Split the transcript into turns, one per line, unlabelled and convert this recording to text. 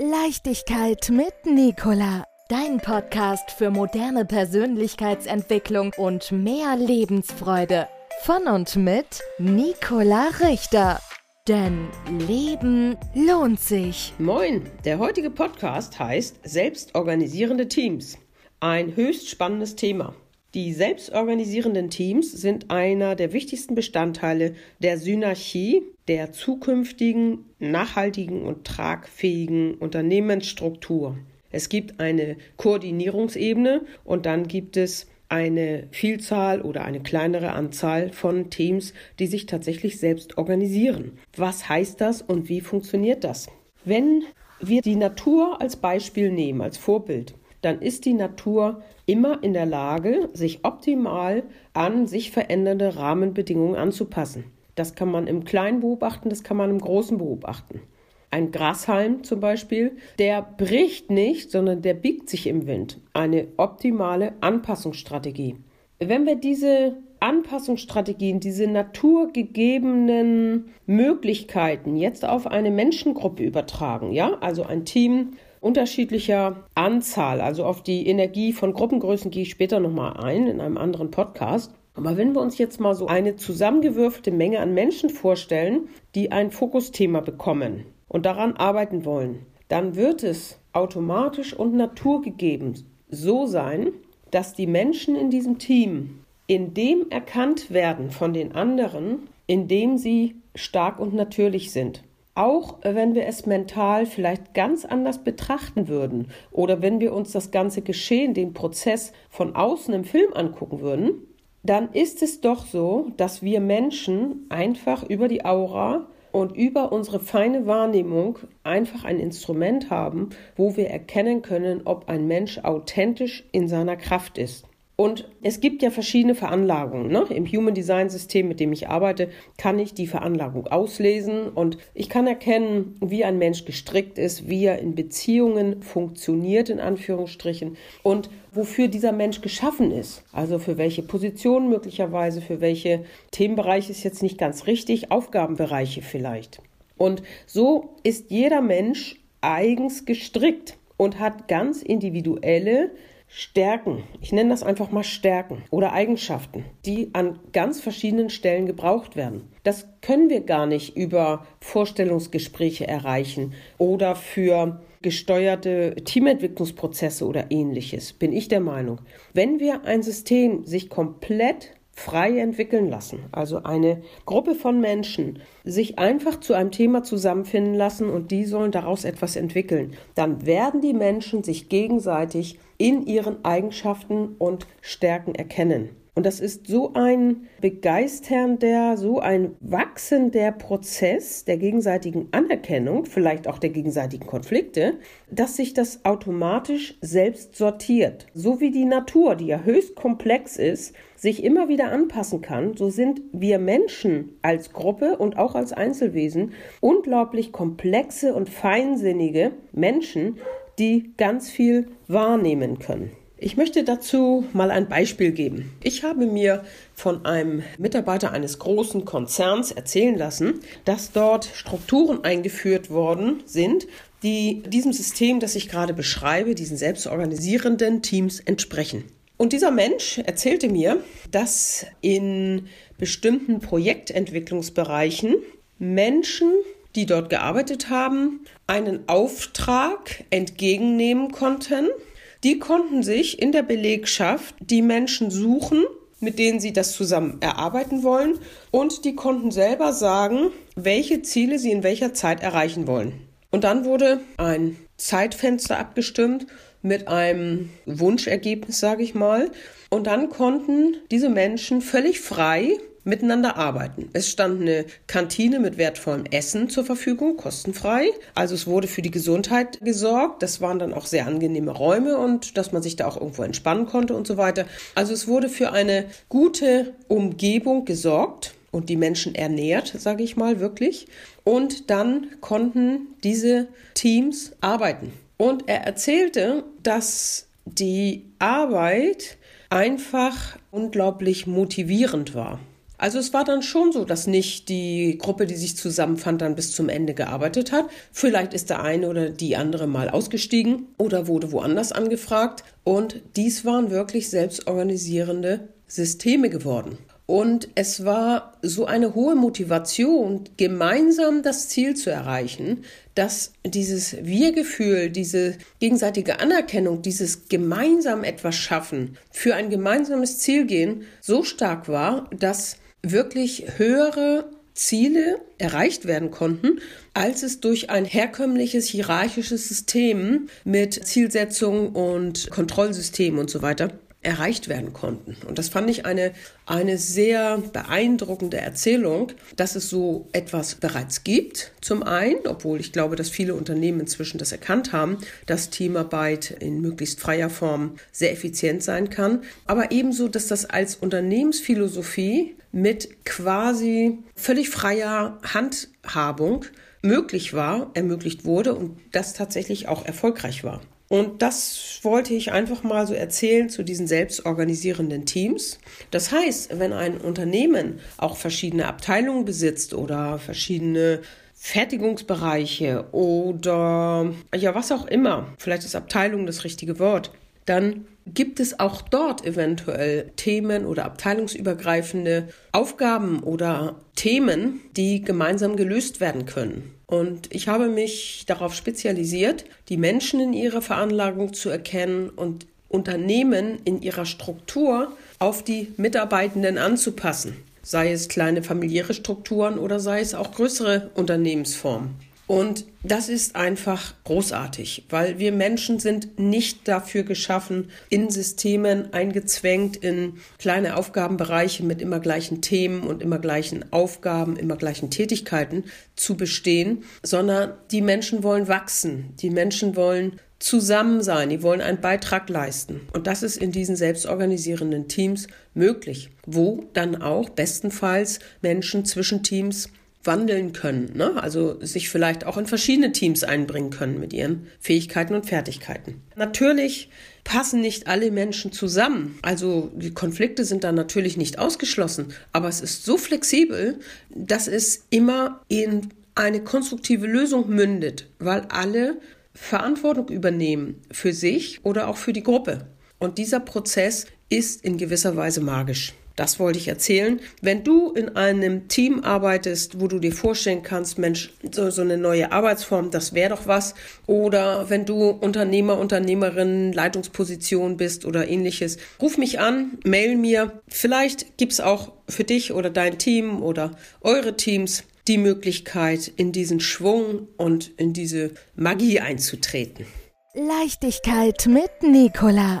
Leichtigkeit mit Nicola. Dein Podcast für moderne Persönlichkeitsentwicklung und mehr Lebensfreude. Von und mit Nicola Richter. Denn Leben lohnt sich.
Moin, der heutige Podcast heißt Selbstorganisierende Teams. Ein höchst spannendes Thema. Die selbstorganisierenden Teams sind einer der wichtigsten Bestandteile der Synarchie, der zukünftigen, nachhaltigen und tragfähigen Unternehmensstruktur. Es gibt eine Koordinierungsebene und dann gibt es eine Vielzahl oder eine kleinere Anzahl von Teams, die sich tatsächlich selbst organisieren. Was heißt das und wie funktioniert das? Wenn wir die Natur als Beispiel nehmen, als Vorbild, dann ist die Natur immer in der Lage, sich optimal an sich verändernde Rahmenbedingungen anzupassen. Das kann man im Kleinen beobachten, das kann man im Großen beobachten. Ein Grashalm zum Beispiel, der bricht nicht, sondern der biegt sich im Wind. Eine optimale Anpassungsstrategie. Wenn wir diese Anpassungsstrategien, diese naturgegebenen Möglichkeiten jetzt auf eine Menschengruppe übertragen, ja, also ein Team unterschiedlicher Anzahl, also auf die Energie von Gruppengrößen gehe ich später nochmal ein in einem anderen Podcast. Aber wenn wir uns jetzt mal so eine zusammengewürfelte Menge an Menschen vorstellen, die ein Fokusthema bekommen und daran arbeiten wollen, dann wird es automatisch und naturgegeben so sein, dass die Menschen in diesem Team in dem erkannt werden von den anderen, in dem sie stark und natürlich sind. Auch wenn wir es mental vielleicht ganz anders betrachten würden oder wenn wir uns das ganze Geschehen, den Prozess von außen im Film angucken würden, dann ist es doch so, dass wir Menschen einfach über die Aura und über unsere feine Wahrnehmung einfach ein Instrument haben, wo wir erkennen können, ob ein Mensch authentisch in seiner Kraft ist. Und es gibt ja verschiedene Veranlagungen. Ne? Im Human Design System, mit dem ich arbeite, kann ich die Veranlagung auslesen und ich kann erkennen, wie ein Mensch gestrickt ist, wie er in Beziehungen funktioniert, in Anführungsstrichen, und wofür dieser Mensch geschaffen ist. Also für welche Position möglicherweise, für welche Themenbereiche ist jetzt nicht ganz richtig, Aufgabenbereiche vielleicht. Und so ist jeder Mensch eigens gestrickt und hat ganz individuelle Stärken, ich nenne das einfach mal Stärken oder Eigenschaften, die an ganz verschiedenen Stellen gebraucht werden. Das können wir gar nicht über Vorstellungsgespräche erreichen oder für gesteuerte Teamentwicklungsprozesse oder ähnliches, bin ich der Meinung. Wenn wir ein System sich komplett frei entwickeln lassen. Also eine Gruppe von Menschen sich einfach zu einem Thema zusammenfinden lassen und die sollen daraus etwas entwickeln. Dann werden die Menschen sich gegenseitig in ihren Eigenschaften und Stärken erkennen. Und das ist so ein begeisternder, so ein wachsender Prozess der gegenseitigen Anerkennung, vielleicht auch der gegenseitigen Konflikte, dass sich das automatisch selbst sortiert. So wie die Natur, die ja höchst komplex ist, sich immer wieder anpassen kann, so sind wir Menschen als Gruppe und auch als Einzelwesen unglaublich komplexe und feinsinnige Menschen, die ganz viel wahrnehmen können. Ich möchte dazu mal ein Beispiel geben. Ich habe mir von einem Mitarbeiter eines großen Konzerns erzählen lassen, dass dort Strukturen eingeführt worden sind, die diesem System, das ich gerade beschreibe, diesen selbstorganisierenden Teams entsprechen. Und dieser Mensch erzählte mir, dass in bestimmten Projektentwicklungsbereichen Menschen, die dort gearbeitet haben, einen Auftrag entgegennehmen konnten die konnten sich in der Belegschaft die Menschen suchen, mit denen sie das zusammen erarbeiten wollen und die konnten selber sagen, welche Ziele sie in welcher Zeit erreichen wollen. Und dann wurde ein Zeitfenster abgestimmt mit einem Wunschergebnis, sage ich mal. Und dann konnten diese Menschen völlig frei miteinander arbeiten. Es stand eine Kantine mit wertvollem Essen zur Verfügung, kostenfrei. Also es wurde für die Gesundheit gesorgt. Das waren dann auch sehr angenehme Räume und dass man sich da auch irgendwo entspannen konnte und so weiter. Also es wurde für eine gute Umgebung gesorgt und die Menschen ernährt, sage ich mal wirklich. Und dann konnten diese Teams arbeiten. Und er erzählte, dass die Arbeit einfach unglaublich motivierend war. Also es war dann schon so, dass nicht die Gruppe, die sich zusammenfand, dann bis zum Ende gearbeitet hat. Vielleicht ist der eine oder die andere mal ausgestiegen oder wurde woanders angefragt. Und dies waren wirklich selbstorganisierende Systeme geworden. Und es war so eine hohe Motivation, gemeinsam das Ziel zu erreichen, dass dieses Wir-Gefühl, diese gegenseitige Anerkennung, dieses gemeinsam etwas schaffen, für ein gemeinsames Ziel gehen, so stark war, dass wirklich höhere Ziele erreicht werden konnten, als es durch ein herkömmliches hierarchisches System mit Zielsetzung und Kontrollsystem und so weiter erreicht werden konnten. Und das fand ich eine, eine sehr beeindruckende Erzählung, dass es so etwas bereits gibt. Zum einen, obwohl ich glaube, dass viele Unternehmen inzwischen das erkannt haben, dass Teamarbeit in möglichst freier Form sehr effizient sein kann. Aber ebenso, dass das als Unternehmensphilosophie mit quasi völlig freier Handhabung möglich war, ermöglicht wurde und das tatsächlich auch erfolgreich war. Und das wollte ich einfach mal so erzählen zu diesen selbstorganisierenden Teams. Das heißt, wenn ein Unternehmen auch verschiedene Abteilungen besitzt oder verschiedene Fertigungsbereiche oder ja, was auch immer, vielleicht ist Abteilung das richtige Wort, dann gibt es auch dort eventuell Themen oder abteilungsübergreifende Aufgaben oder Themen, die gemeinsam gelöst werden können. Und ich habe mich darauf spezialisiert, die Menschen in ihrer Veranlagung zu erkennen und Unternehmen in ihrer Struktur auf die Mitarbeitenden anzupassen. Sei es kleine familiäre Strukturen oder sei es auch größere Unternehmensformen. Und das ist einfach großartig, weil wir Menschen sind nicht dafür geschaffen, in Systemen eingezwängt in kleine Aufgabenbereiche mit immer gleichen Themen und immer gleichen Aufgaben, immer gleichen Tätigkeiten zu bestehen, sondern die Menschen wollen wachsen, die Menschen wollen zusammen sein, die wollen einen Beitrag leisten. Und das ist in diesen selbstorganisierenden Teams möglich, wo dann auch bestenfalls Menschen zwischen Teams wandeln können, ne? also sich vielleicht auch in verschiedene Teams einbringen können mit ihren Fähigkeiten und Fertigkeiten. Natürlich passen nicht alle Menschen zusammen, also die Konflikte sind da natürlich nicht ausgeschlossen, aber es ist so flexibel, dass es immer in eine konstruktive Lösung mündet, weil alle Verantwortung übernehmen für sich oder auch für die Gruppe. Und dieser Prozess ist in gewisser Weise magisch. Das wollte ich erzählen. Wenn du in einem Team arbeitest, wo du dir vorstellen kannst, Mensch, so, so eine neue Arbeitsform, das wäre doch was. Oder wenn du Unternehmer, Unternehmerin, Leitungsposition bist oder ähnliches, ruf mich an, mail mir. Vielleicht gibt's auch für dich oder dein Team oder eure Teams die Möglichkeit, in diesen Schwung und in diese Magie einzutreten.
Leichtigkeit mit Nicola.